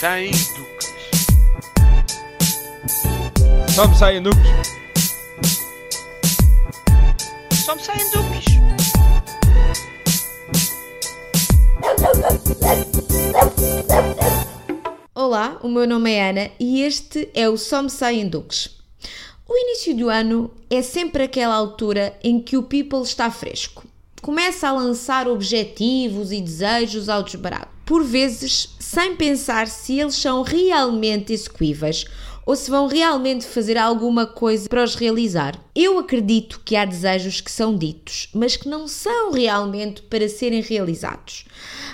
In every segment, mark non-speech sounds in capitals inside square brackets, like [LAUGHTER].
Sem duques. Só me saem duques. Só me saem duques. Olá, o meu nome é Ana e este é o Só Me Saem Duques. O início do ano é sempre aquela altura em que o people está fresco. Começa a lançar objetivos e desejos ao desbarato, por vezes sem pensar se eles são realmente execuíveis ou se vão realmente fazer alguma coisa para os realizar. Eu acredito que há desejos que são ditos, mas que não são realmente para serem realizados.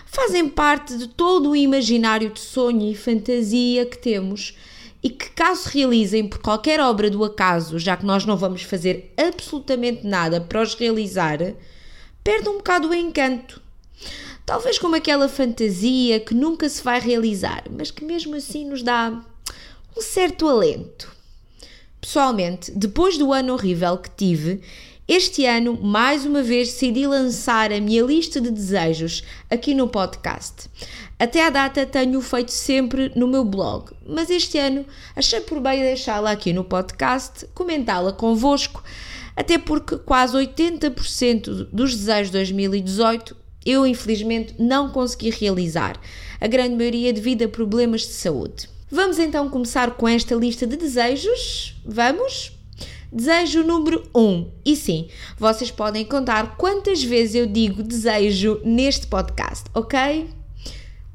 Fazem parte de todo o imaginário de sonho e fantasia que temos e que, caso realizem por qualquer obra do acaso, já que nós não vamos fazer absolutamente nada para os realizar, perde um bocado o encanto. Talvez como aquela fantasia que nunca se vai realizar, mas que mesmo assim nos dá um certo alento. Pessoalmente, depois do ano horrível que tive, este ano, mais uma vez, decidi lançar a minha lista de desejos aqui no podcast. Até à data tenho feito sempre no meu blog, mas este ano achei por bem deixá-la aqui no podcast, comentá-la convosco, até porque quase 80% dos desejos de 2018 eu infelizmente não consegui realizar, a grande maioria devido a problemas de saúde. Vamos então começar com esta lista de desejos? Vamos? Desejo número 1. Um. E sim, vocês podem contar quantas vezes eu digo desejo neste podcast, ok?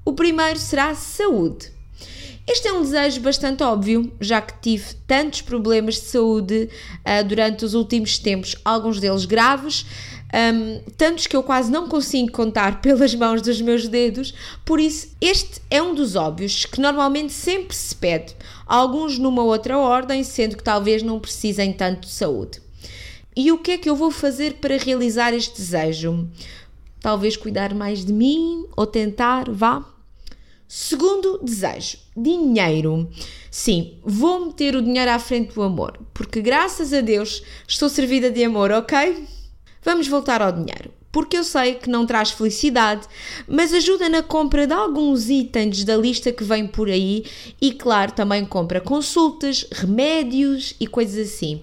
O primeiro será saúde. Este é um desejo bastante óbvio, já que tive tantos problemas de saúde uh, durante os últimos tempos, alguns deles graves, um, tantos que eu quase não consigo contar pelas mãos dos meus dedos, por isso este é um dos óbvios que normalmente sempre se pede, alguns numa outra ordem, sendo que talvez não precisem tanto de saúde. E o que é que eu vou fazer para realizar este desejo? Talvez cuidar mais de mim ou tentar, vá. Segundo desejo, dinheiro. Sim, vou meter o dinheiro à frente do amor, porque graças a Deus estou servida de amor, ok? Vamos voltar ao dinheiro, porque eu sei que não traz felicidade, mas ajuda na compra de alguns itens da lista que vem por aí e, claro, também compra consultas, remédios e coisas assim.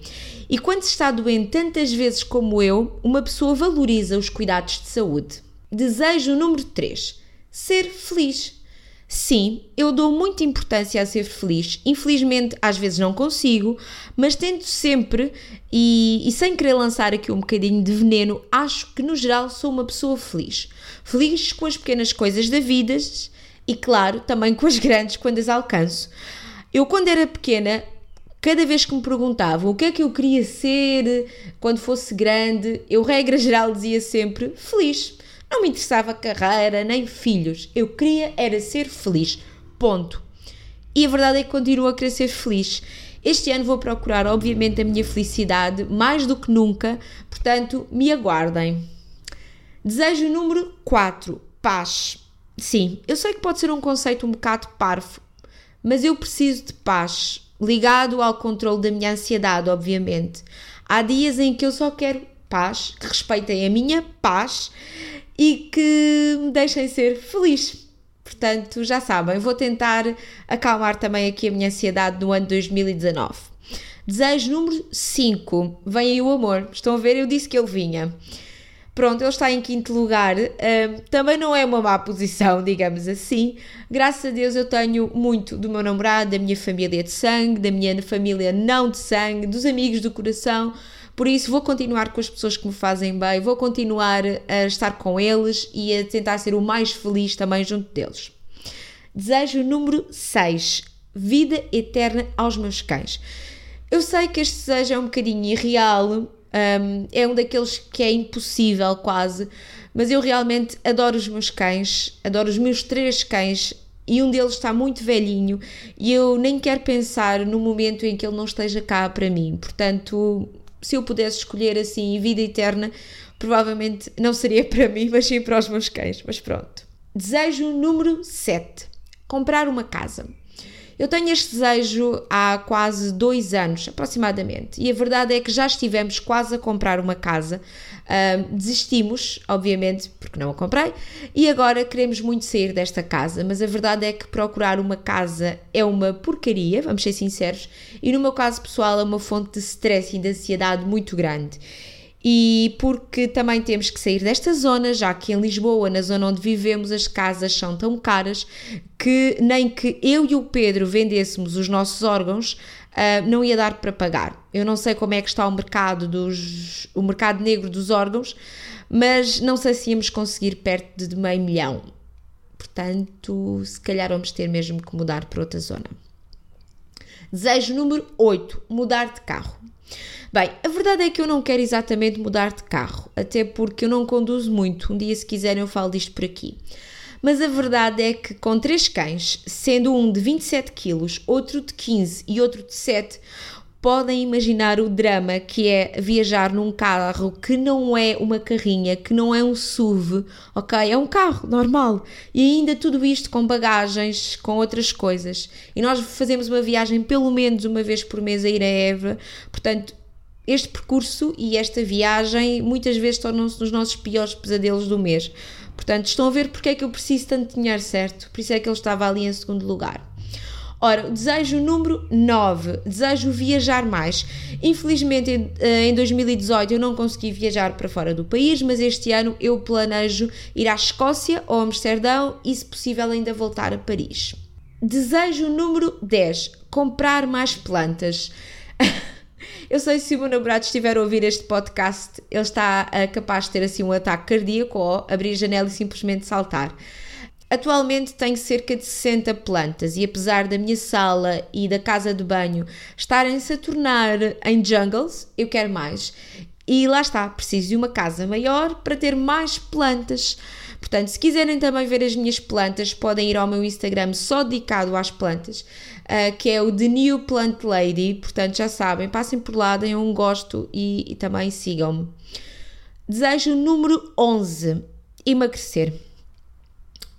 E quando se está doente tantas vezes como eu, uma pessoa valoriza os cuidados de saúde. Desejo número 3: ser feliz. Sim, eu dou muita importância a ser feliz. Infelizmente, às vezes não consigo, mas tento sempre e, e, sem querer lançar aqui um bocadinho de veneno, acho que no geral sou uma pessoa feliz. Feliz com as pequenas coisas da vida e, claro, também com as [LAUGHS] grandes quando as alcanço. Eu, quando era pequena, cada vez que me perguntavam o que é que eu queria ser quando fosse grande, eu, regra geral, dizia sempre feliz. Não me interessava carreira nem filhos. Eu queria era ser feliz. Ponto. E a verdade é que continuo a querer ser feliz. Este ano vou procurar, obviamente, a minha felicidade mais do que nunca, portanto, me aguardem. Desejo número 4: paz. Sim, eu sei que pode ser um conceito um bocado parvo, mas eu preciso de paz, ligado ao controle da minha ansiedade, obviamente. Há dias em que eu só quero paz, que respeitem a minha paz e que me deixem ser feliz. Portanto, já sabem, vou tentar acalmar também aqui a minha ansiedade no ano 2019. Desejo número 5. Vem aí o amor. Estão a ver? Eu disse que ele vinha. Pronto, ele está em quinto lugar. Também não é uma má posição, [LAUGHS] digamos assim. Graças a Deus eu tenho muito do meu namorado, da minha família de sangue, da minha família não de sangue, dos amigos do coração. Por isso, vou continuar com as pessoas que me fazem bem, vou continuar a estar com eles e a tentar ser o mais feliz também junto deles. Desejo número 6: vida eterna aos meus cães. Eu sei que este desejo é um bocadinho irreal, um, é um daqueles que é impossível quase, mas eu realmente adoro os meus cães, adoro os meus três cães e um deles está muito velhinho e eu nem quero pensar no momento em que ele não esteja cá para mim. Portanto, se eu pudesse escolher assim vida eterna, provavelmente não seria para mim, mas sim para os meus cães. Mas pronto. Desejo número 7: comprar uma casa. Eu tenho este desejo há quase dois anos, aproximadamente, e a verdade é que já estivemos quase a comprar uma casa. Desistimos, obviamente, porque não a comprei, e agora queremos muito sair desta casa, mas a verdade é que procurar uma casa é uma porcaria, vamos ser sinceros, e no meu caso pessoal é uma fonte de stress e de ansiedade muito grande e porque também temos que sair desta zona, já que em Lisboa, na zona onde vivemos, as casas são tão caras que nem que eu e o Pedro vendêssemos os nossos órgãos uh, não ia dar para pagar. Eu não sei como é que está o mercado dos o mercado negro dos órgãos, mas não sei se íamos conseguir perto de meio milhão. Portanto, se calhar vamos ter mesmo que mudar para outra zona. Desejo número 8: mudar de carro. Bem, a verdade é que eu não quero exatamente mudar de carro, até porque eu não conduzo muito. Um dia, se quiserem, eu falo disto por aqui. Mas a verdade é que com três cães, sendo um de 27 quilos, outro de 15 e outro de 7, podem imaginar o drama que é viajar num carro que não é uma carrinha, que não é um SUV, ok? É um carro normal. E ainda tudo isto com bagagens, com outras coisas. E nós fazemos uma viagem pelo menos uma vez por mês a ir a Évora, portanto este percurso e esta viagem muitas vezes tornam-se nos nossos piores pesadelos do mês. Portanto, estão a ver porque é que eu preciso tanto dinheiro, certo? Por isso é que ele estava ali em segundo lugar. Ora, o desejo número 9, desejo viajar mais. Infelizmente, em 2018 eu não consegui viajar para fora do país, mas este ano eu planejo ir à Escócia ou Amsterdão e, se possível, ainda voltar a Paris. Desejo número 10, comprar mais plantas. [LAUGHS] Eu sei se o meu namorado estiver a ouvir este podcast, ele está uh, capaz de ter assim um ataque cardíaco ou abrir a janela e simplesmente saltar. Atualmente tenho cerca de 60 plantas e apesar da minha sala e da casa de banho estarem-se a tornar em jungles, eu quero mais. E lá está, preciso de uma casa maior para ter mais plantas. Portanto, se quiserem também ver as minhas plantas, podem ir ao meu Instagram só dedicado às plantas, uh, que é o The New Plant Lady. Portanto, já sabem, passem por lá, deem um gosto e, e também sigam-me. Desejo número 11: emagrecer.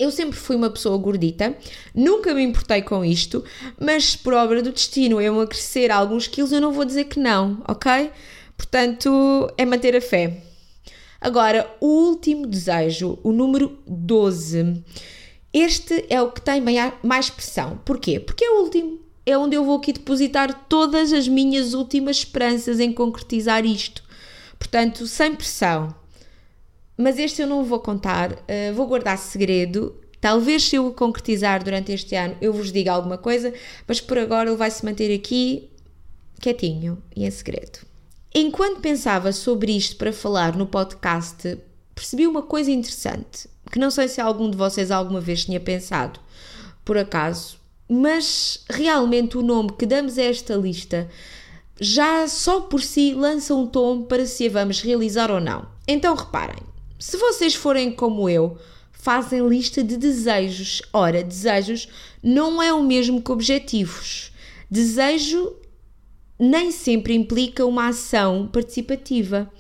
Eu sempre fui uma pessoa gordita, nunca me importei com isto, mas por obra do destino eu emagrecer alguns quilos, eu não vou dizer que não, ok? Portanto, é manter a fé. Agora, o último desejo, o número 12. Este é o que tem mais pressão. Porquê? Porque é o último. É onde eu vou aqui depositar todas as minhas últimas esperanças em concretizar isto. Portanto, sem pressão. Mas este eu não vou contar, uh, vou guardar segredo. Talvez se eu o concretizar durante este ano eu vos diga alguma coisa, mas por agora ele vai se manter aqui quietinho e em segredo. Enquanto pensava sobre isto para falar no podcast, percebi uma coisa interessante, que não sei se algum de vocês alguma vez tinha pensado, por acaso, mas realmente o nome que damos a esta lista já só por si lança um tom para se a vamos realizar ou não. Então reparem, se vocês forem como eu, fazem lista de desejos. Ora, desejos não é o mesmo que objetivos. Desejo nem sempre implica uma ação participativa.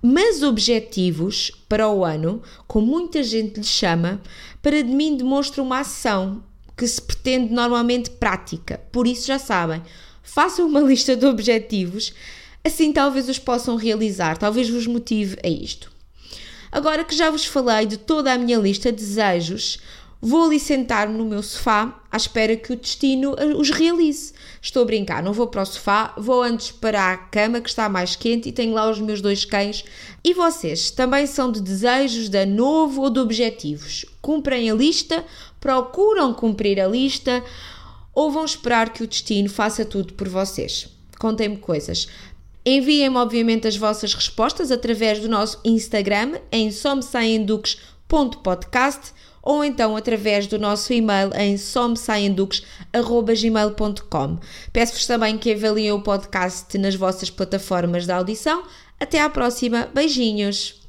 Mas objetivos para o ano, como muita gente lhe chama, para de mim demonstra uma ação que se pretende normalmente prática. Por isso já sabem, façam uma [LAUGHS] lista de objetivos, assim talvez os possam realizar, talvez vos motive a isto. Agora que já vos falei de toda a minha lista de desejos, Vou ali sentar-me no meu sofá à espera que o destino os realize. Estou a brincar, não vou para o sofá, vou antes para a cama que está mais quente e tenho lá os meus dois cães. E vocês também são de desejos, de novo ou de objetivos? Cumprem a lista, procuram cumprir a lista ou vão esperar que o destino faça tudo por vocês? Contem-me coisas. Enviem-me, obviamente, as vossas respostas através do nosso Instagram em somsaenduques.podcast ou então através do nosso e-mail em somsaienduques.gmail.com. Peço-vos também que avaliem o podcast nas vossas plataformas de audição. Até à próxima. Beijinhos!